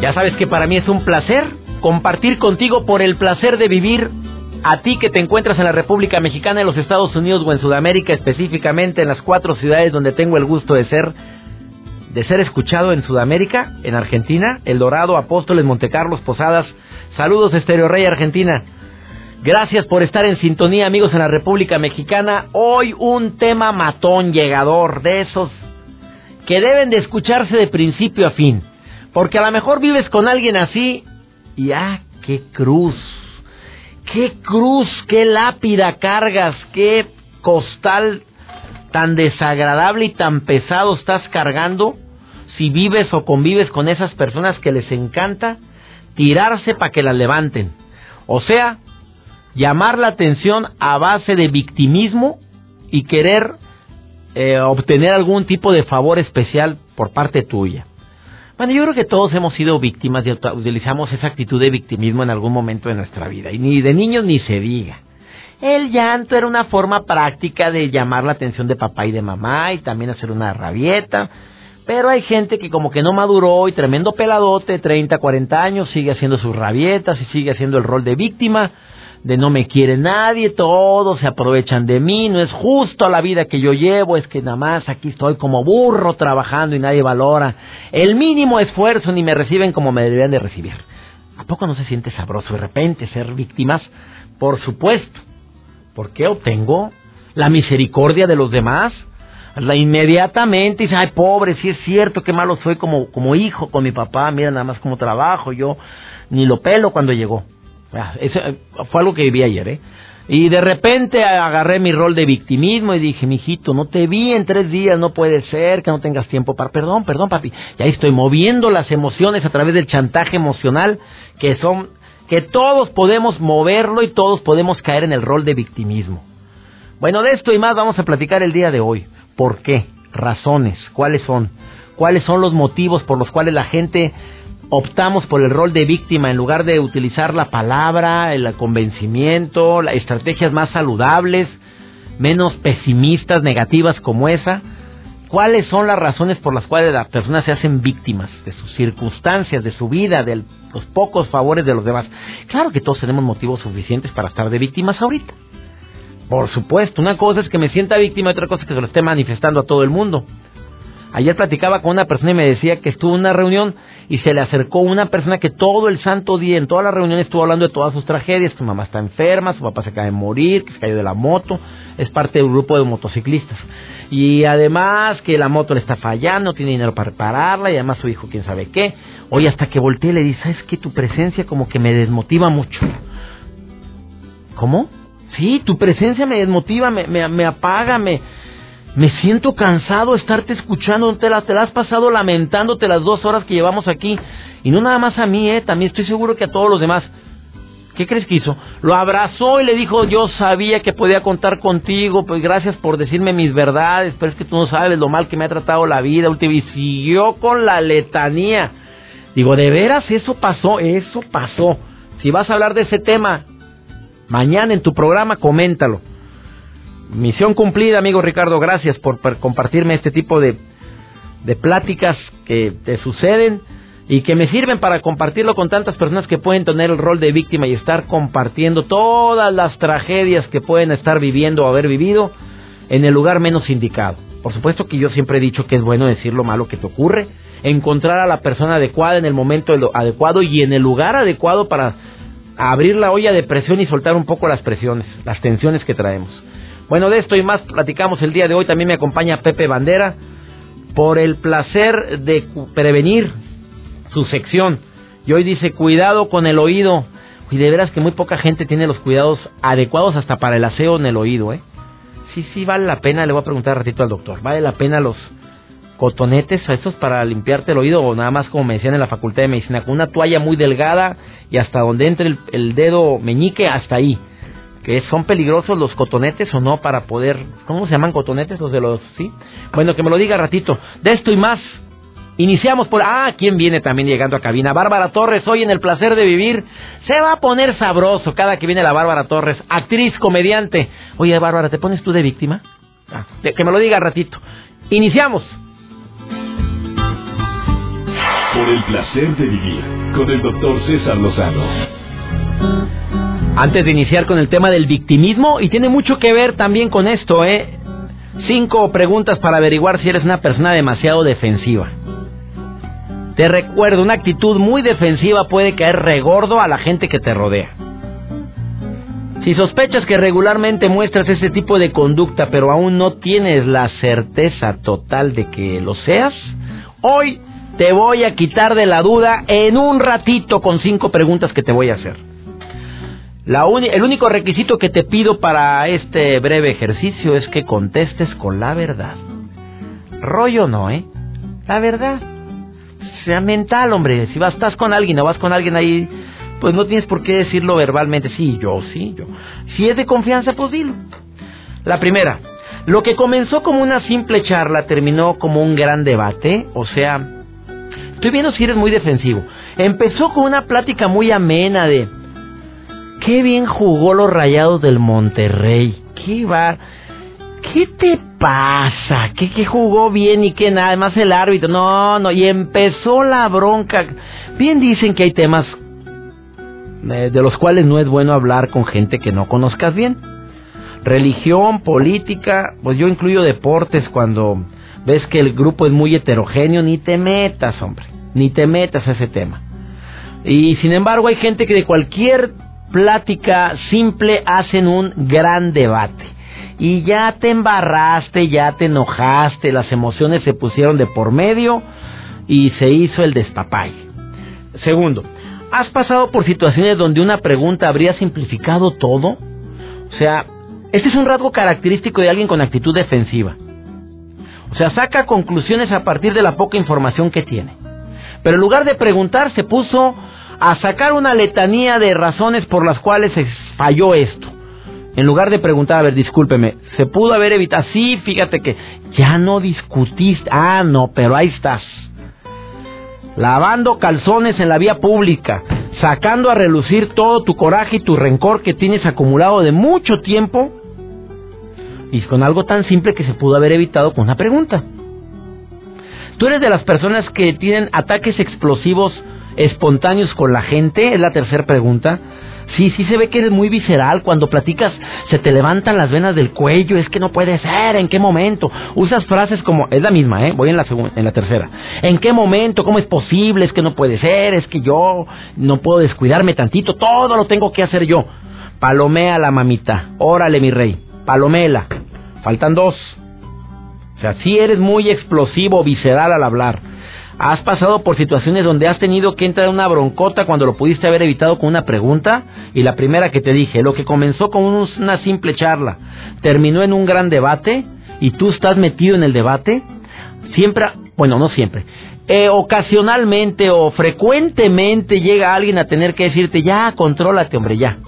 Ya sabes que para mí es un placer compartir contigo por el placer de vivir a ti que te encuentras en la República Mexicana, en los Estados Unidos o en Sudamérica, específicamente en las cuatro ciudades donde tengo el gusto de ser de ser escuchado en Sudamérica, en Argentina, El Dorado, Apóstoles, Montecarlos, Posadas. Saludos, Estereo Rey Argentina. Gracias por estar en sintonía, amigos, en la República Mexicana. Hoy un tema matón, llegador, de esos que deben de escucharse de principio a fin. Porque a lo mejor vives con alguien así y ¡ah, qué cruz! ¡Qué cruz! ¡Qué lápida cargas! ¡Qué costal tan desagradable y tan pesado estás cargando si vives o convives con esas personas que les encanta tirarse para que las levanten. O sea, llamar la atención a base de victimismo y querer eh, obtener algún tipo de favor especial por parte tuya. Bueno, yo creo que todos hemos sido víctimas y utilizamos esa actitud de victimismo en algún momento de nuestra vida. Y ni de niños ni se diga. El llanto era una forma práctica de llamar la atención de papá y de mamá y también hacer una rabieta. Pero hay gente que como que no maduró y tremendo peladote, 30, 40 años, sigue haciendo sus rabietas y sigue haciendo el rol de víctima de no me quiere nadie, todos se aprovechan de mí, no es justo la vida que yo llevo, es que nada más aquí estoy como burro trabajando y nadie valora el mínimo esfuerzo ni me reciben como me deberían de recibir. ¿A poco no se siente sabroso de repente ser víctimas? Por supuesto, porque obtengo la misericordia de los demás. La inmediatamente dice, ay pobre, si es cierto, qué malo soy como, como hijo con mi papá, mira nada más cómo trabajo, yo ni lo pelo cuando llegó. Ah, eso eh, fue algo que viví ayer, ¿eh? Y de repente agarré mi rol de victimismo y dije, mijito, no te vi en tres días, no puede ser que no tengas tiempo para... Perdón, perdón, papi. Y ahí estoy moviendo las emociones a través del chantaje emocional, que son... que todos podemos moverlo y todos podemos caer en el rol de victimismo. Bueno, de esto y más vamos a platicar el día de hoy. ¿Por qué? Razones. ¿Cuáles son? ¿Cuáles son los motivos por los cuales la gente optamos por el rol de víctima en lugar de utilizar la palabra, el convencimiento, las estrategias más saludables, menos pesimistas, negativas como esa. ¿Cuáles son las razones por las cuales las personas se hacen víctimas de sus circunstancias, de su vida, de los pocos favores de los demás? Claro que todos tenemos motivos suficientes para estar de víctimas ahorita. Por supuesto, una cosa es que me sienta víctima y otra cosa es que se lo esté manifestando a todo el mundo. Ayer platicaba con una persona y me decía que estuvo en una reunión y se le acercó una persona que todo el santo día, en toda la reunión estuvo hablando de todas sus tragedias, que su mamá está enferma, su papá se acaba de morir, que se cayó de la moto, es parte de un grupo de motociclistas. Y además que la moto le está fallando, tiene dinero para repararla y además su hijo quién sabe qué. Oye, hasta que volteé le dice, ¿sabes que tu presencia como que me desmotiva mucho? ¿Cómo? Sí, tu presencia me desmotiva, me, me, me apaga, me me siento cansado de estarte escuchando, te la, te la has pasado lamentándote las dos horas que llevamos aquí. Y no nada más a mí, eh, también estoy seguro que a todos los demás. ¿Qué crees que hizo? Lo abrazó y le dijo, yo sabía que podía contar contigo, pues gracias por decirme mis verdades, pero es que tú no sabes lo mal que me ha tratado la vida. Y siguió con la letanía. Digo, ¿de veras eso pasó? Eso pasó. Si vas a hablar de ese tema, mañana en tu programa, coméntalo. Misión cumplida, amigo Ricardo. Gracias por, compartirme este tipo de, de pláticas que te suceden y que me sirven para compartirlo con tantas personas que pueden tener el rol de víctima y estar compartiendo todas las tragedias que pueden estar viviendo o haber vivido en el lugar menos indicado. Por supuesto que yo siempre he dicho que es bueno decir lo malo que te ocurre, encontrar a la persona adecuada en el momento adecuado y en el lugar adecuado para abrir la olla de presión y soltar un poco las presiones, las tensiones que traemos. Bueno, de esto y más platicamos el día de hoy. También me acompaña Pepe Bandera por el placer de prevenir su sección. Y hoy dice, cuidado con el oído. Y de veras que muy poca gente tiene los cuidados adecuados hasta para el aseo en el oído, ¿eh? Sí, sí, vale la pena, le voy a preguntar un ratito al doctor, ¿vale la pena los, cotonetes, estos para limpiarte el oído o nada más como me decían en la Facultad de Medicina, con una toalla muy delgada y hasta donde entre el, el dedo meñique, hasta ahí. Que son peligrosos los cotonetes o no para poder... ¿Cómo se llaman cotonetes los de los... sí? Bueno, que me lo diga ratito. De esto y más. Iniciamos por... Ah, ¿quién viene también llegando a cabina? Bárbara Torres, hoy en El Placer de Vivir. Se va a poner sabroso cada que viene la Bárbara Torres, actriz, comediante. Oye, Bárbara, ¿te pones tú de víctima? Ah, que me lo diga ratito. Iniciamos. Por el placer de vivir con el doctor César Lozano. Antes de iniciar con el tema del victimismo, y tiene mucho que ver también con esto, ¿eh? Cinco preguntas para averiguar si eres una persona demasiado defensiva. Te recuerdo, una actitud muy defensiva puede caer regordo a la gente que te rodea. Si sospechas que regularmente muestras ese tipo de conducta, pero aún no tienes la certeza total de que lo seas, hoy te voy a quitar de la duda en un ratito con cinco preguntas que te voy a hacer. El único requisito que te pido para este breve ejercicio es que contestes con la verdad. Rollo no, ¿eh? La verdad. Sea mental, hombre. Si vas, estás con alguien o vas con alguien ahí, pues no tienes por qué decirlo verbalmente. Sí, yo, sí, yo. Si es de confianza, pues dilo. La primera. Lo que comenzó como una simple charla terminó como un gran debate. O sea, Estoy viendo si eres muy defensivo. Empezó con una plática muy amena de qué bien jugó los Rayados del Monterrey. ¿Qué va? ¿Qué te pasa? ¿Qué, ¿Qué jugó bien y qué nada? Además el árbitro. No, no. Y empezó la bronca. Bien dicen que hay temas eh, de los cuales no es bueno hablar con gente que no conozcas bien. Religión, política, pues yo incluyo deportes cuando ves que el grupo es muy heterogéneo, ni te metas, hombre ni te metas a ese tema. Y sin embargo hay gente que de cualquier plática simple hacen un gran debate. Y ya te embarraste, ya te enojaste, las emociones se pusieron de por medio y se hizo el destapay. Segundo, ¿has pasado por situaciones donde una pregunta habría simplificado todo? O sea, este es un rasgo característico de alguien con actitud defensiva. O sea, saca conclusiones a partir de la poca información que tiene. Pero en lugar de preguntar, se puso a sacar una letanía de razones por las cuales falló esto. En lugar de preguntar, a ver, discúlpeme, ¿se pudo haber evitado? Sí, fíjate que ya no discutiste. Ah, no, pero ahí estás. Lavando calzones en la vía pública, sacando a relucir todo tu coraje y tu rencor que tienes acumulado de mucho tiempo y con algo tan simple que se pudo haber evitado con una pregunta. ¿Tú eres de las personas que tienen ataques explosivos espontáneos con la gente? Es la tercera pregunta. Sí, sí se ve que eres muy visceral. Cuando platicas se te levantan las venas del cuello. Es que no puede ser. ¿En qué momento? Usas frases como... Es la misma, ¿eh? Voy en la, en la tercera. ¿En qué momento? ¿Cómo es posible? Es que no puede ser. Es que yo no puedo descuidarme tantito. Todo lo tengo que hacer yo. Palomea la mamita. Órale, mi rey. Palomela. Faltan dos. O sea, si eres muy explosivo, visceral al hablar. ¿Has pasado por situaciones donde has tenido que entrar en una broncota cuando lo pudiste haber evitado con una pregunta? Y la primera que te dije, lo que comenzó con una simple charla, terminó en un gran debate y tú estás metido en el debate. Siempre, bueno, no siempre, eh, ocasionalmente o frecuentemente llega alguien a tener que decirte, ya, contrólate, hombre, ya.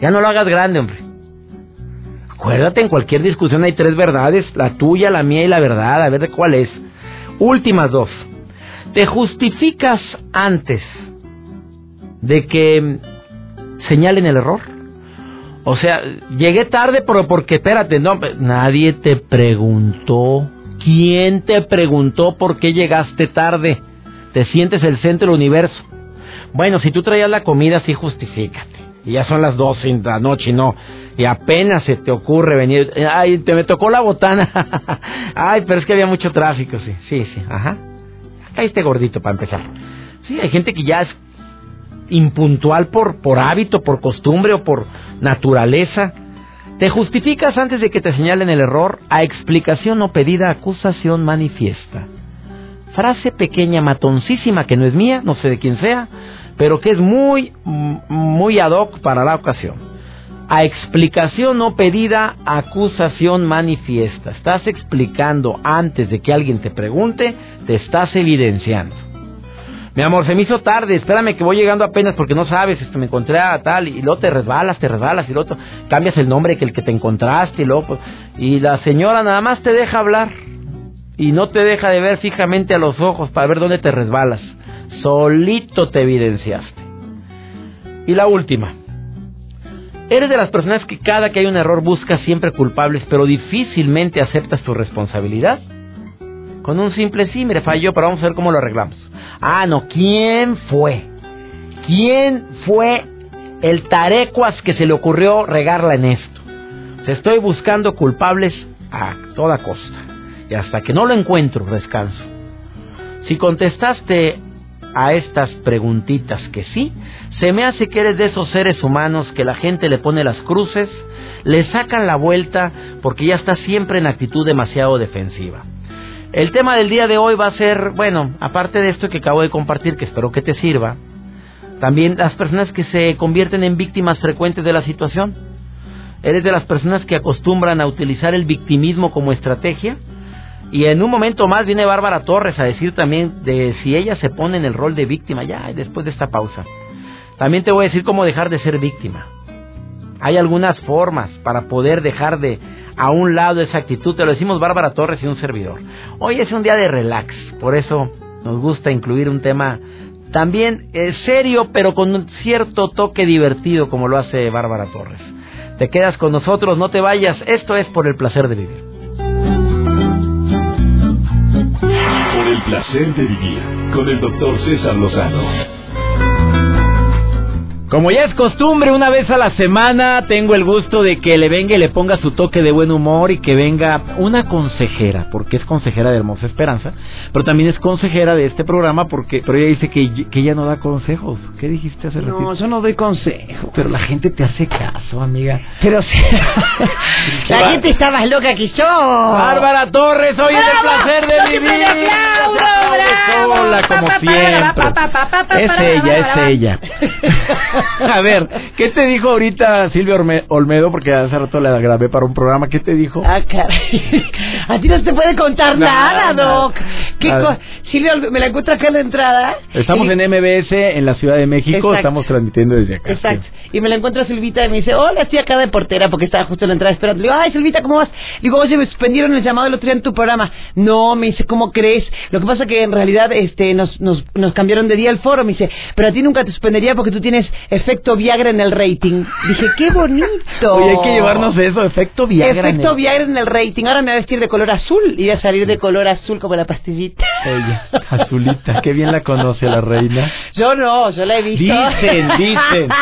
Ya no lo hagas grande, hombre. Acuérdate, en cualquier discusión hay tres verdades, la tuya, la mía y la verdad, a ver de cuál es. Últimas dos. Te justificas antes de que señalen el error. O sea, llegué tarde pero porque, espérate, no, nadie te preguntó. ¿Quién te preguntó por qué llegaste tarde? Te sientes el centro del universo. Bueno, si tú traías la comida, sí justifícate. Y ya son las doce de la noche y no y apenas se te ocurre venir, ay, te me tocó la botana, ay, pero es que había mucho tráfico, sí, sí, sí, ajá. Caíste gordito para empezar. Sí, hay gente que ya es impuntual por, por hábito, por costumbre o por naturaleza. Te justificas antes de que te señalen el error a explicación o pedida acusación manifiesta. Frase pequeña, matoncísima, que no es mía, no sé de quién sea, pero que es muy, muy ad hoc para la ocasión. A explicación no pedida, acusación manifiesta. Estás explicando antes de que alguien te pregunte, te estás evidenciando. Mi amor, se me hizo tarde, espérame que voy llegando apenas porque no sabes, esto me encontré a tal y luego te resbalas, te resbalas y luego cambias el nombre que el que te encontraste y luego pues, y la señora nada más te deja hablar y no te deja de ver fijamente a los ojos para ver dónde te resbalas. Solito te evidenciaste. Y la última. Eres de las personas que cada que hay un error busca siempre culpables, pero difícilmente aceptas tu responsabilidad. Con un simple sí, mire, falló, pero vamos a ver cómo lo arreglamos. Ah, no, ¿quién fue? ¿Quién fue el tarecuas que se le ocurrió regarla en esto? Se estoy buscando culpables a toda costa. Y hasta que no lo encuentro, descanso. Si contestaste a estas preguntitas que sí, se me hace que eres de esos seres humanos que la gente le pone las cruces, le sacan la vuelta porque ya está siempre en actitud demasiado defensiva. El tema del día de hoy va a ser, bueno, aparte de esto que acabo de compartir, que espero que te sirva, también las personas que se convierten en víctimas frecuentes de la situación. ¿Eres de las personas que acostumbran a utilizar el victimismo como estrategia? Y en un momento más viene Bárbara Torres a decir también de si ella se pone en el rol de víctima, ya después de esta pausa. También te voy a decir cómo dejar de ser víctima. Hay algunas formas para poder dejar de a un lado esa actitud. Te lo decimos Bárbara Torres y un servidor. Hoy es un día de relax, por eso nos gusta incluir un tema también eh, serio, pero con un cierto toque divertido, como lo hace Bárbara Torres. Te quedas con nosotros, no te vayas. Esto es por el placer de vivir. Placer de vivir con el doctor César Lozano. Como ya es costumbre, una vez a la semana tengo el gusto de que le venga y le ponga su toque de buen humor y que venga una consejera, porque es consejera de Hermosa Esperanza, pero también es consejera de este programa porque pero ella dice que, que ella no da consejos. ¿Qué dijiste hace ratito? No, yo no doy consejos. Pero la gente te hace caso, amiga. Pero sí. la gente está más loca que yo. Bárbara Torres, hoy es el placer de vivir. Hola, como siempre. Es ella, es ella. A ver, ¿qué te dijo ahorita Silvia Olmedo? Porque hace rato la grabé para un programa. ¿Qué te dijo? Ah, caray. A ti no te puede contar nada, Doc. Silvia, ¿me la encuentro acá en la entrada? Estamos en MBS, en la Ciudad de México. Estamos transmitiendo desde acá. Exacto. Y me la encuentro Silvita y me dice, hola, estoy acá de portera porque estaba justo en la entrada esperando. Le digo, ay, Silvita, ¿cómo vas? Le digo, oye, me suspendieron el llamado el otro día en tu programa. No, me dice, ¿cómo crees? Lo que pasa que en realidad este nos, nos, nos cambiaron de día el foro. Me dice, pero a ti nunca te suspendería porque tú tienes efecto Viagra en el rating. Dije, qué bonito. Oye, hay que llevarnos eso, efecto Viagra. Efecto en el... Viagra en el rating. Ahora me voy a vestir de color azul y voy a salir de color azul como la pastillita. Ella, azulita, qué bien la conoce la reina. Yo no, yo la he visto. Dicen, dicen.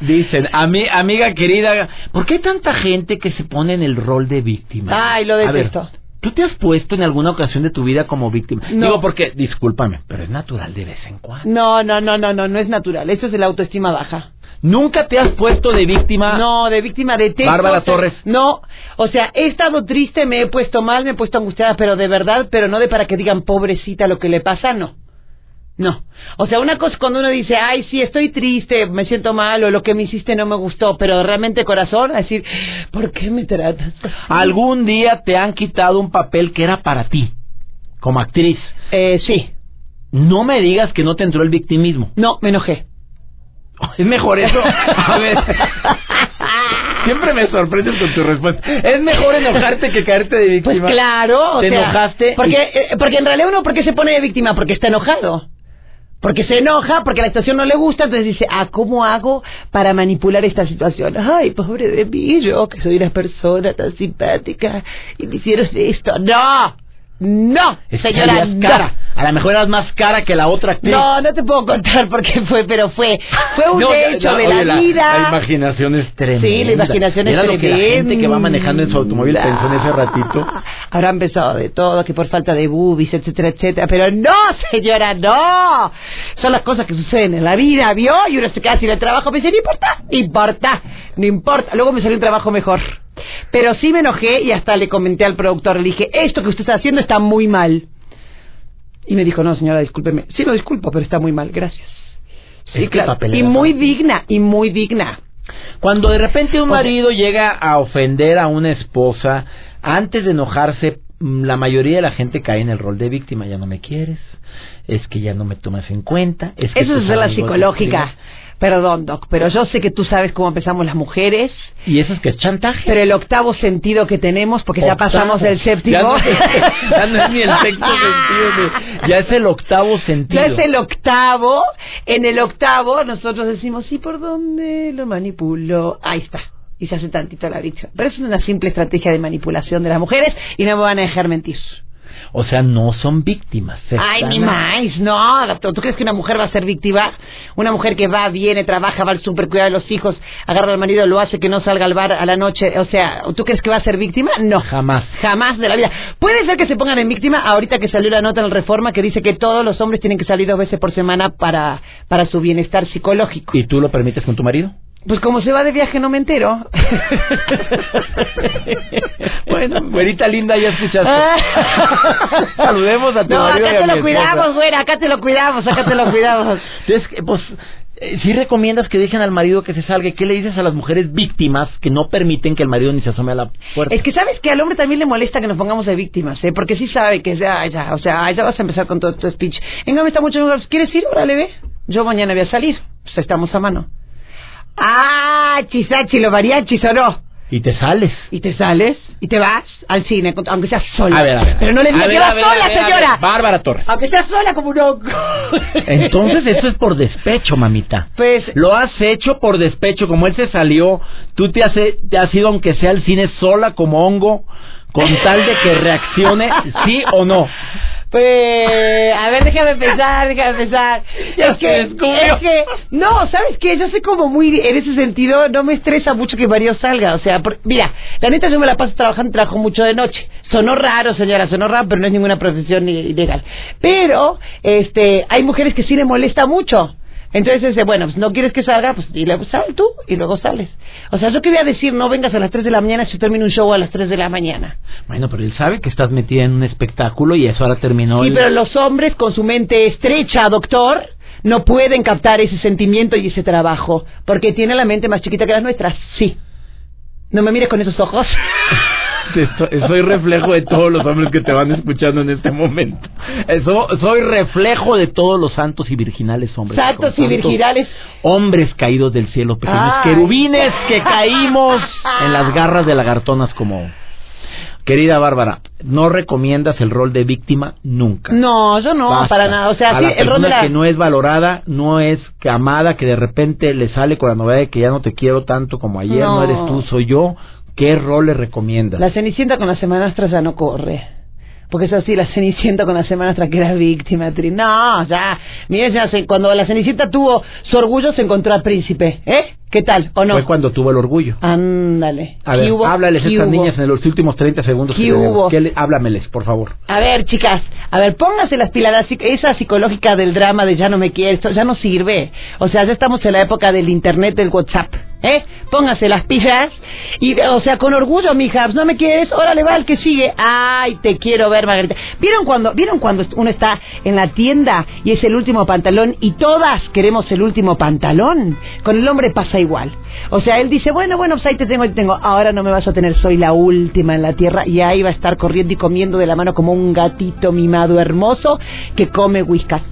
Dicen, mi amiga querida, ¿por qué hay tanta gente que se pone en el rol de víctima? Ay, lo detesto. ¿Tú te has puesto en alguna ocasión de tu vida como víctima? No. Digo porque, discúlpame, pero es natural de vez en cuando. No, no, no, no, no, no es natural. Eso es la autoestima baja. ¿Nunca te has puesto de víctima? No, de víctima de texto. Bárbara Torres. No, o sea, he estado triste, me he puesto mal, me he puesto angustiada, pero de verdad, pero no de para que digan pobrecita lo que le pasa, no. No. O sea, una cosa cuando uno dice, ay, sí, estoy triste, me siento mal, o lo que me hiciste no me gustó, pero realmente corazón, decir, ¿por qué me tratas? ¿Algún día te han quitado un papel que era para ti, como actriz? Eh, sí. No me digas que no te entró el victimismo. No, me enojé. Es mejor eso. A ver. Siempre me sorprendes con tu respuesta. Es mejor enojarte que caerte de víctima. Pues claro. Te enojaste. Porque, eh, porque en realidad uno, ¿por qué se pone de víctima? Porque está enojado. Porque se enoja, porque la situación no le gusta, entonces dice, ah, ¿cómo hago para manipular esta situación? Ay, pobre de mí, yo que soy una persona tan simpática y me hicieron esto. ¡No! No, señora, cara. A lo mejor eras más cara que la otra actriz. No, no te puedo contar por qué fue, pero fue fue un hecho de la, vida. La imaginación es tremenda. Sí, la imaginación es tremenda. Lo que la gente que va manejando en su automóvil pensó en ese ratito. Habrá empezado de todo, que por falta de boobies, etcétera, etcétera. Pero no, señora, no. Son las cosas que suceden en la vida, ¿vio? Y uno se queda sin el trabajo. Me dice, no importa, no importa, no importa. Luego me salió un trabajo mejor. Pero sí me enojé y hasta le comenté al productor, le dije, esto que usted está haciendo está muy mal. Y me dijo, no, señora, discúlpeme. Sí, lo disculpo, pero está muy mal, gracias. Sí, claro. Y muy digna, y muy digna. Cuando de repente un marido llega a ofender a una esposa, antes de enojarse, mm, la mayoría de la gente cae en el rol de víctima. Ya no me quieres, es que ya no me tomas en cuenta. Es que Eso es la psicológica. Perdón, Doc, pero yo sé que tú sabes cómo empezamos las mujeres, Y eso es que es chantaje. pero el octavo sentido que tenemos, porque ya pasamos del séptimo. Ya no, ya no es ni el sexto sentido, ya es el octavo sentido. Ya es el octavo. En el octavo nosotros decimos, ¿y por dónde lo manipulo? Ahí está. Y se hace tantito la dicha. Pero es una simple estrategia de manipulación de las mujeres y no me van a dejar mentir. O sea, no son víctimas. Ay, ni más. No, doctor. ¿Tú crees que una mujer va a ser víctima? Una mujer que va, viene, trabaja, va al super, cuida de los hijos, agarra al marido, lo hace que no salga al bar a la noche. O sea, ¿tú crees que va a ser víctima? No. Jamás. Jamás de la vida. Puede ser que se pongan en víctima ahorita que salió la nota en el Reforma que dice que todos los hombres tienen que salir dos veces por semana para, para su bienestar psicológico. ¿Y tú lo permites con tu marido? Pues como se va de viaje no me entero. bueno, güerita linda, ya escuchaste. Saludemos a tu No, marido acá te lo cuidamos, güera, acá te lo cuidamos, acá te lo cuidamos. Entonces, pues, eh, sí recomiendas que dejen al marido que se salga. ¿Qué le dices a las mujeres víctimas que no permiten que el marido ni se asome a la puerta? Es que sabes que al hombre también le molesta que nos pongamos de víctimas, ¿eh? Porque sí sabe que ya, ya, o sea, ya vas a empezar con todo tu speech. Venga, me está mucho mejor. ¿Quieres ir? Órale, ve. Yo mañana voy a salir. Pues estamos a mano. Ah, chisachi, lo mariachis o no. Y te sales. Y te sales y te vas al cine, aunque seas sola. A ver, a ver. Pero no le digas que vas sola, ver, señora. Bárbara Torres. Aunque seas sola como un hongo. Entonces eso es por despecho, mamita. Pues- Lo has hecho por despecho, como él se salió, tú te has, te has ido aunque sea al cine sola como hongo, con tal de que reaccione, sí o no. Pues, a ver, déjame pensar, déjame pensar. Ya es que, es que, no, ¿sabes qué? Yo soy como muy, en ese sentido, no me estresa mucho que Mario salga. O sea, por- mira, la neta yo me la paso trabajando, trabajo mucho de noche. Sonó raro, señora, sonó raro, pero no es ninguna profesión ilegal. Pero, este, hay mujeres que sí le molesta mucho. Entonces dice, bueno, pues no quieres que salga, pues dile, pues sal tú y luego sales. O sea, yo qué voy a decir, no vengas a las 3 de la mañana si termino un show a las 3 de la mañana. Bueno, pero él sabe que estás metida en un espectáculo y eso ahora terminó. Sí, el- pero los hombres con su mente estrecha, doctor, no pueden captar ese sentimiento y ese trabajo, porque tiene la mente más chiquita que las nuestras. Sí. No me mires con esos ojos. Soy reflejo de todos los hombres que te van escuchando en este momento. Eso- soy reflejo de todos los santos y virginales hombres. Santos y virginales. Hombres caídos del cielo, pequeños Ay. querubines que caímos en las garras de lagartonas como... Querida Bárbara, no recomiendas el rol de víctima nunca. No, yo no, Basta. para nada. O sea, a sí, la el rol de persona la... que no es valorada, no es que amada, que de repente le sale con la novedad de que ya no te quiero tanto como ayer, no, No. eres tú, soy yo. ¿Qué rol le recomiendas? La cenicienta con la semanastra ya no corre. Porque es así, la cenicienta con la semanastra que era víctima. tri- No, ya. Se- cuando la cenicienta tuvo su orgullo, se encontró al príncipe. ¿Eh? ¿Qué tal? ¿O no? Fue cuando tuvo el orgullo. Ándale. A ver, háblales a ¿Qué estas hubo? niñas en los últimos 30 segundos. ¿Qué que hubo? ¿Qué le- háblameles, por favor. A ver, chicas, a ver, pónganse las pilas, la psic- esa psicológica del drama de ya no me quieres, esto ya no sirve. O sea, ya estamos en la época del internet, del WhatsApp, ¿eh? Pónganse las pilas y, o sea, con orgullo, mijas, no me quieres, órale, va el que sigue. Ay, te quiero ver, Margarita. ¿Vieron cuando, vieron cuando uno está en la tienda y es el último pantalón y todas queremos el último pantalón? Con el hombre pasa igual. O sea, él dice, bueno, bueno, pues ahí te tengo, ahí te tengo. Ahora no me vas a tener, soy la última en la tierra. Y ahí va a estar corriendo y comiendo de la mano como un gatito mimado hermoso que come whiskas.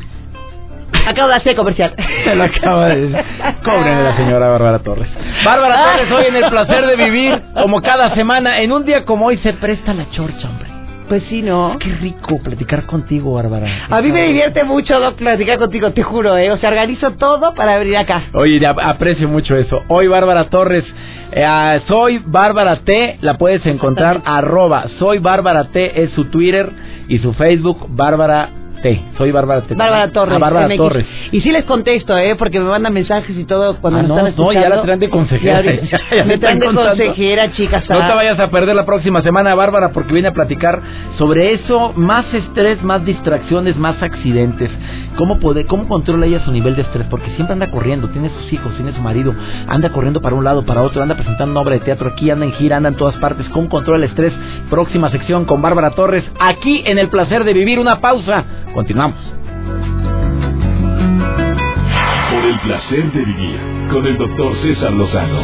Acabo de hacer comercial. Se lo acaba de decir. Cóbrenle a la señora Bárbara Torres. Bárbara Torres, hoy en el placer de vivir, como cada semana, en un día como hoy se presta la chorcha, hombre. Pues sí, ¿no? Qué rico platicar contigo, Bárbara. A mí me divierte mucho, Doc, platicar contigo, te juro, ¿eh? O sea, organizo todo para venir acá. Oye, aprecio mucho eso. Hoy Bárbara Torres, eh, ah, soy Bárbara T, la puedes encontrar arroba, soy Bárbara T es su Twitter y su Facebook, Bárbara T. Soy Bárbara T. Bárbara Torres. Ah, Bárbara MX. Torres. Y sí les contesto, ¿eh? Porque me mandan mensajes y todo cuando Ah, me no, están no, escuchando. ya la traen de consejera. Ya- ya me traen de consejera, chicas. No te ah. vayas a perder la próxima semana, Bárbara, porque viene a platicar sobre eso, más estrés, más distracciones, más accidentes. ¿Cómo, puede, ¿Cómo controla ella su nivel de estrés? Porque siempre anda corriendo, tiene sus hijos, tiene su marido, anda corriendo para un lado, para otro, anda presentando una obra de teatro aquí, anda en gira, anda en todas partes. ¿Cómo controla el estrés? Próxima sección con Bárbara Torres, aquí en El Placer de Vivir. Una pausa. Continuamos. Por el placer de vivir con el doctor César Lozano.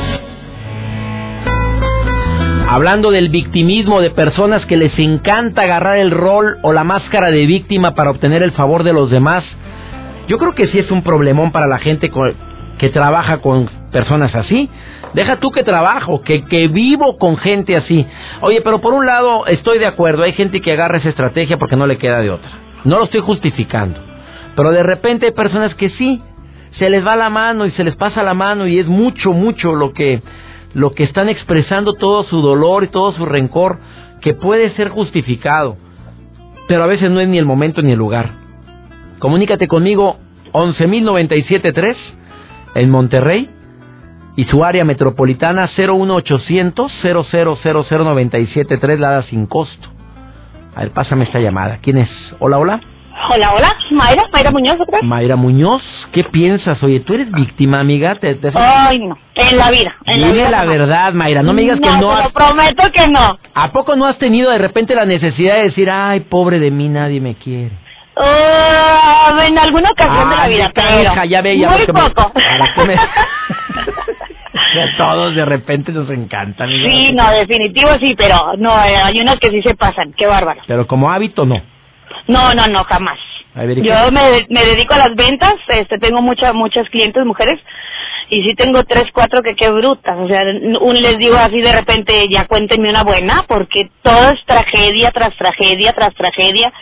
Hablando del victimismo de personas que les encanta agarrar el rol o la máscara de víctima para obtener el favor de los demás. Yo creo que sí es un problemón para la gente que trabaja con personas así. Deja tú que trabajo, que, que vivo con gente así. Oye, pero por un lado estoy de acuerdo, hay gente que agarra esa estrategia porque no le queda de otra. No lo estoy justificando. Pero de repente hay personas que sí, se les va la mano y se les pasa la mano y es mucho, mucho lo que, lo que están expresando todo su dolor y todo su rencor que puede ser justificado. Pero a veces no es ni el momento ni el lugar. Comunícate conmigo 11.097.3 en Monterrey y su área metropolitana 01800 0000973 la da sin costo. A ver, pásame esta llamada. ¿Quién es? Hola, hola. Hola, hola, Mayra, Mayra Muñoz, ¿otra Mayra Muñoz, ¿qué piensas? Oye, ¿tú eres víctima, amiga? ¿Te, Ay, no, en la vida. En Dime la, la verdad, Mayra, no me digas que no. Te lo prometo que no. ¿A poco no has tenido de repente la necesidad de decir, ay, pobre de mí, nadie me quiere? Uh, en alguna ocasión de la vida, pero ya veía, muy poco. Me, a todos de repente nos encantan. Sí, no, definitivo sí, pero no, eh, hay unas que sí se pasan, qué bárbaro. Pero como hábito, no. No, no, no, jamás. Yo me, me dedico a las ventas, este, tengo muchas muchas clientes mujeres y sí tengo tres, cuatro que qué brutas. O sea, un les digo así de repente, ya cuéntenme una buena, porque todo es tragedia tras tragedia tras tragedia.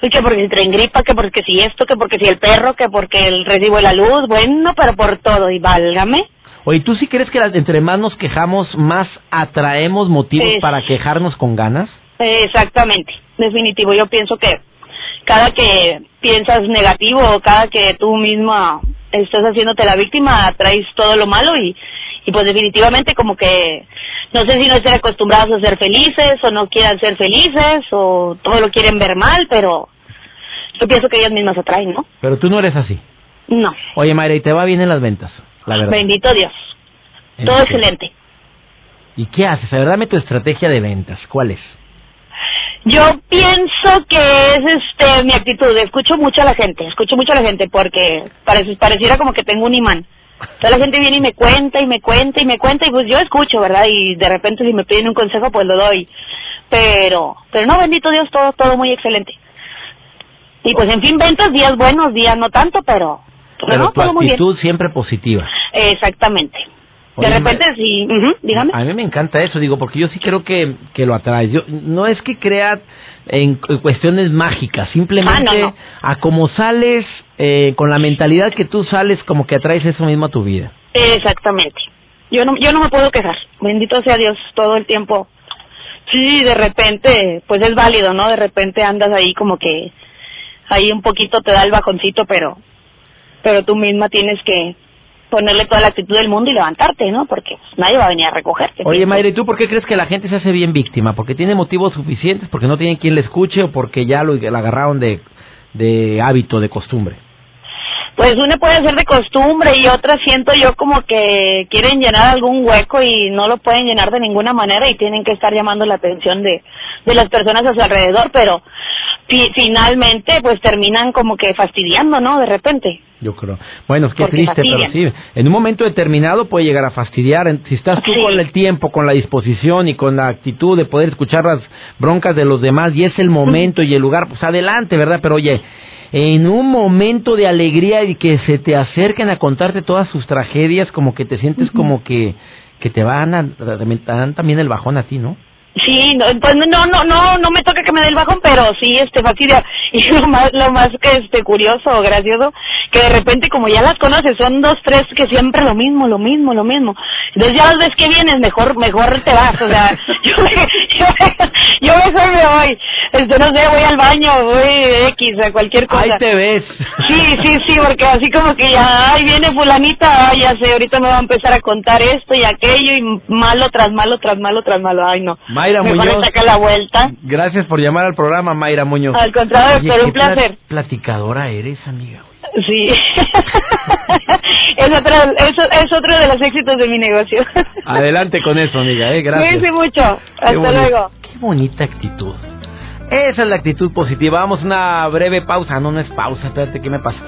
Que porque si traen gripa, que porque si esto, que porque si el perro, que porque el recibo de la luz, bueno, pero por todo, y válgame. Oye, ¿tú sí crees que entre más nos quejamos, más atraemos motivos para quejarnos con ganas? Exactamente, definitivo. Yo pienso que cada que piensas negativo o cada que tú misma estás haciéndote la víctima, traes todo lo malo y, y pues definitivamente como que no sé si no estén acostumbrados a ser felices o no quieran ser felices o todo lo quieren ver mal, pero yo pienso que ellas mismas atraen, ¿no? Pero tú no eres así. No. Oye, Mayra, ¿y te va bien en las ventas? La verdad. Bendito Dios. todo excelente. ¿Y qué haces? A ver, dame tu estrategia de ventas. ¿Cuál es? Yo pienso que es este mi actitud. Escucho mucho a la gente, escucho mucho a la gente porque parece, pareciera como que tengo un imán. Toda la gente viene y me cuenta y me cuenta y me cuenta y pues yo escucho, ¿verdad? Y de repente si me piden un consejo pues lo doy. Pero, pero no, bendito Dios, todo, todo muy excelente. Y pues en fin, ventas, días buenos, días no tanto, pero... Pero, no, tu actitud siempre positiva. Exactamente de repente sí, dígame. A mí me encanta eso, digo, porque yo sí creo que, que lo atraes. Yo, no es que crea en, cuestiones mágicas, simplemente ah, a como sales, eh, con la mentalidad que tú sales, como que atraes eso mismo a tu vida. Exactamente. Yo no, yo no me puedo quejar. Bendito sea Dios todo el tiempo. Sí, de repente, pues es válido, ¿no? De repente andas ahí como que ahí un poquito te da el bajoncito, pero pero tú misma tienes que ponerle toda la actitud del mundo y levantarte, ¿no? Porque nadie va a venir a recogerte. Oye, Mayra, ¿y tú por qué crees que la gente se hace bien víctima? ¿Porque tiene motivos suficientes? ¿Porque no tiene quien le escuche o porque ya lo, lo agarraron de, de hábito, de costumbre? Pues una puede ser de costumbre y otra siento yo como que quieren llenar algún hueco y no lo pueden llenar de ninguna manera y tienen que estar llamando la atención de, de las personas a su alrededor, pero finalmente pues terminan como que fastidiando, ¿no? De repente. Yo creo. Bueno, es que triste, pero sí. En un momento determinado puede llegar a fastidiar. Si estás tú con el tiempo, con la disposición y con la actitud de poder escuchar las broncas de los demás y es el momento y el lugar, pues adelante, ¿verdad? Pero oye, en un momento de alegría y que se te acerquen a contarte todas sus tragedias, como que te sientes como que, que te van a, dan también el bajón a ti, ¿no? Sí, no, pues no, no, no, no me toca que me dé el bajón, pero sí, este, fastidia. Y lo más, lo más que, este, curioso gracioso, que de repente como ya las conoces, son dos, tres que siempre lo mismo, lo mismo, lo mismo. Entonces ya las ves que vienes, mejor, mejor te vas, o sea, yo, yo, yo me voy. Este, no sé, voy al baño, voy X, a cualquier cosa. Ahí te ves. Sí, sí, sí, porque así como que ya, ay, viene fulanita, ay, ya sé, ahorita me va a empezar a contar esto y aquello y malo tras malo, tras malo, tras malo, ay, no. Mayra Muñoz. la vuelta. Gracias por llamar al programa, Mayra Muñoz. Al contrario, pero un placer. platicadora eres, amiga. Sí. es, otro, es, otro de los éxitos de mi negocio. Adelante con eso, amiga. ¿eh? Gracias. Cuídense mucho. Hasta luego. Qué bonita actitud. Esa es la actitud positiva. Vamos a una breve pausa. No, no es pausa. Espérate, ¿qué me pasa?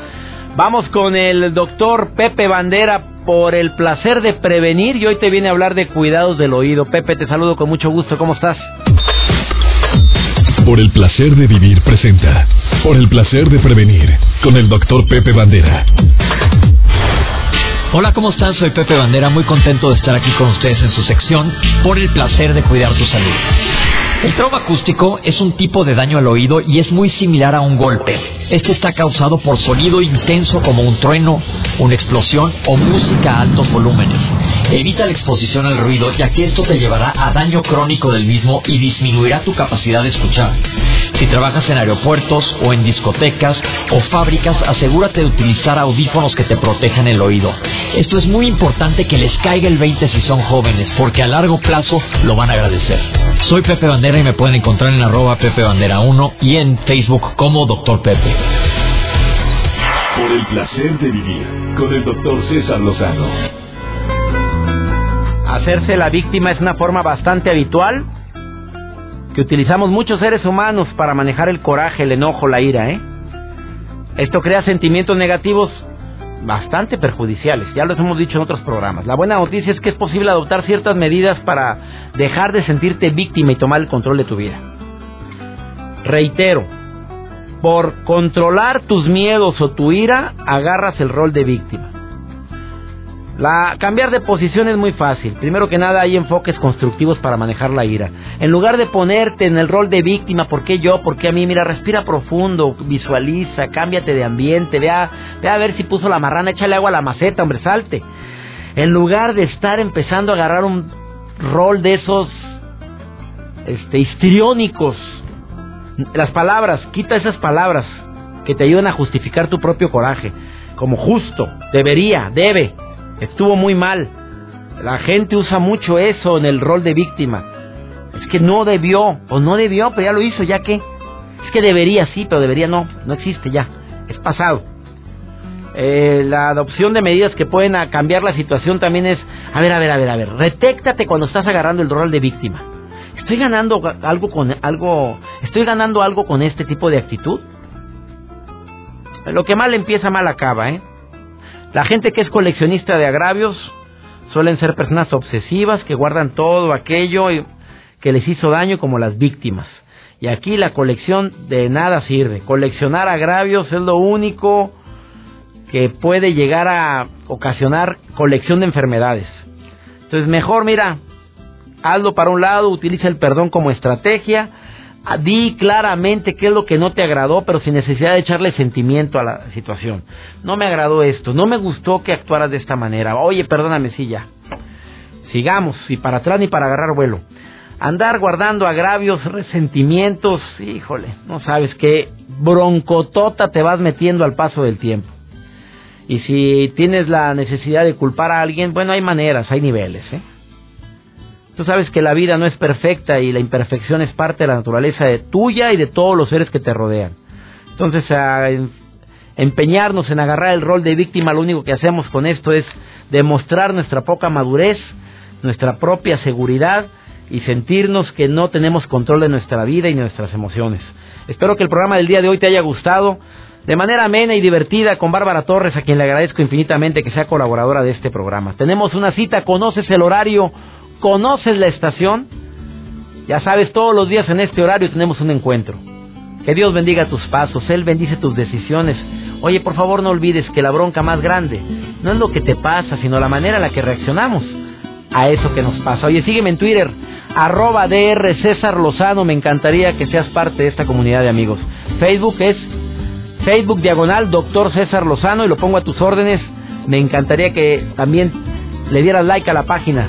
Vamos con el doctor Pepe Bandera por el placer de prevenir y hoy te viene a hablar de cuidados del oído. Pepe, te saludo con mucho gusto. ¿Cómo estás? Por el placer de vivir presenta. Por el placer de prevenir con el doctor Pepe Bandera. Hola, ¿cómo están? Soy Pepe Bandera, muy contento de estar aquí con ustedes en su sección Por el placer de cuidar tu salud. El trauma acústico es un tipo de daño al oído y es muy similar a un golpe. Este está causado por sonido intenso como un trueno, una explosión o música a altos volúmenes. Evita la exposición al ruido ya que esto te llevará a daño crónico del mismo y disminuirá tu capacidad de escuchar. Si trabajas en aeropuertos o en discotecas o fábricas, asegúrate de utilizar audífonos que te protejan el oído. Esto es muy importante que les caiga el 20 si son jóvenes, porque a largo plazo lo van a agradecer. Soy Pepe Bandera y me pueden encontrar en arroba Pepe Bandera 1 y en Facebook como Doctor Pepe. Por el placer de vivir con el doctor César Lozano. Hacerse la víctima es una forma bastante habitual que utilizamos muchos seres humanos para manejar el coraje, el enojo, la ira, ¿eh? Esto crea sentimientos negativos bastante perjudiciales, ya los hemos dicho en otros programas. La buena noticia es que es posible adoptar ciertas medidas para dejar de sentirte víctima y tomar el control de tu vida. Reitero, por controlar tus miedos o tu ira, agarras el rol de víctima. La cambiar de posición es muy fácil. Primero que nada hay enfoques constructivos para manejar la ira. En lugar de ponerte en el rol de víctima, ¿por qué yo? ¿Por qué a mí? Mira, respira profundo, visualiza, cámbiate de ambiente, ve a, ve a ver si puso la marrana, échale agua a la maceta, hombre, salte. En lugar de estar empezando a agarrar un rol de esos este histriónicos, las palabras, quita esas palabras que te ayudan a justificar tu propio coraje, como justo, debería, debe estuvo muy mal. La gente usa mucho eso en el rol de víctima. Es que no debió, o no debió, pero ya lo hizo, ya que. Es que debería, sí, pero debería no, no existe ya, es pasado. Eh, la adopción de medidas que pueden cambiar la situación también es, a ver, a ver, a ver, a ver, retéctate cuando estás agarrando el rol de víctima. ¿Estoy ganando algo con algo, estoy ganando algo con este tipo de actitud? Lo que mal empieza mal acaba, ¿eh? La gente que es coleccionista de agravios suelen ser personas obsesivas que guardan todo aquello que les hizo daño como las víctimas. Y aquí la colección de nada sirve. Coleccionar agravios es lo único que puede llegar a ocasionar colección de enfermedades. Entonces mejor mira, hazlo para un lado, utiliza el perdón como estrategia Ah, di claramente qué es lo que no te agradó, pero sin necesidad de echarle sentimiento a la situación. No me agradó esto, no me gustó que actuaras de esta manera. Oye, perdóname, sí, ya. Sigamos, y para atrás ni para agarrar vuelo. Andar guardando agravios, resentimientos, híjole, no sabes qué broncotota te vas metiendo al paso del tiempo. Y si tienes la necesidad de culpar a alguien, bueno, hay maneras, hay niveles, ¿eh? Tú sabes que la vida no es perfecta y la imperfección es parte de la naturaleza de tuya y de todos los seres que te rodean. Entonces, a empeñarnos en agarrar el rol de víctima, lo único que hacemos con esto es demostrar nuestra poca madurez, nuestra propia seguridad y sentirnos que no tenemos control de nuestra vida y nuestras emociones. Espero que el programa del día de hoy te haya gustado de manera amena y divertida con Bárbara Torres, a quien le agradezco infinitamente que sea colaboradora de este programa. Tenemos una cita, conoces el horario conoces la estación, ya sabes, todos los días en este horario tenemos un encuentro. Que Dios bendiga tus pasos, Él bendice tus decisiones. Oye, por favor no olvides que la bronca más grande no es lo que te pasa, sino la manera en la que reaccionamos a eso que nos pasa. Oye, sígueme en Twitter, arroba DR César Lozano, me encantaría que seas parte de esta comunidad de amigos. Facebook es Facebook Diagonal Doctor César Lozano y lo pongo a tus órdenes. Me encantaría que también le dieras like a la página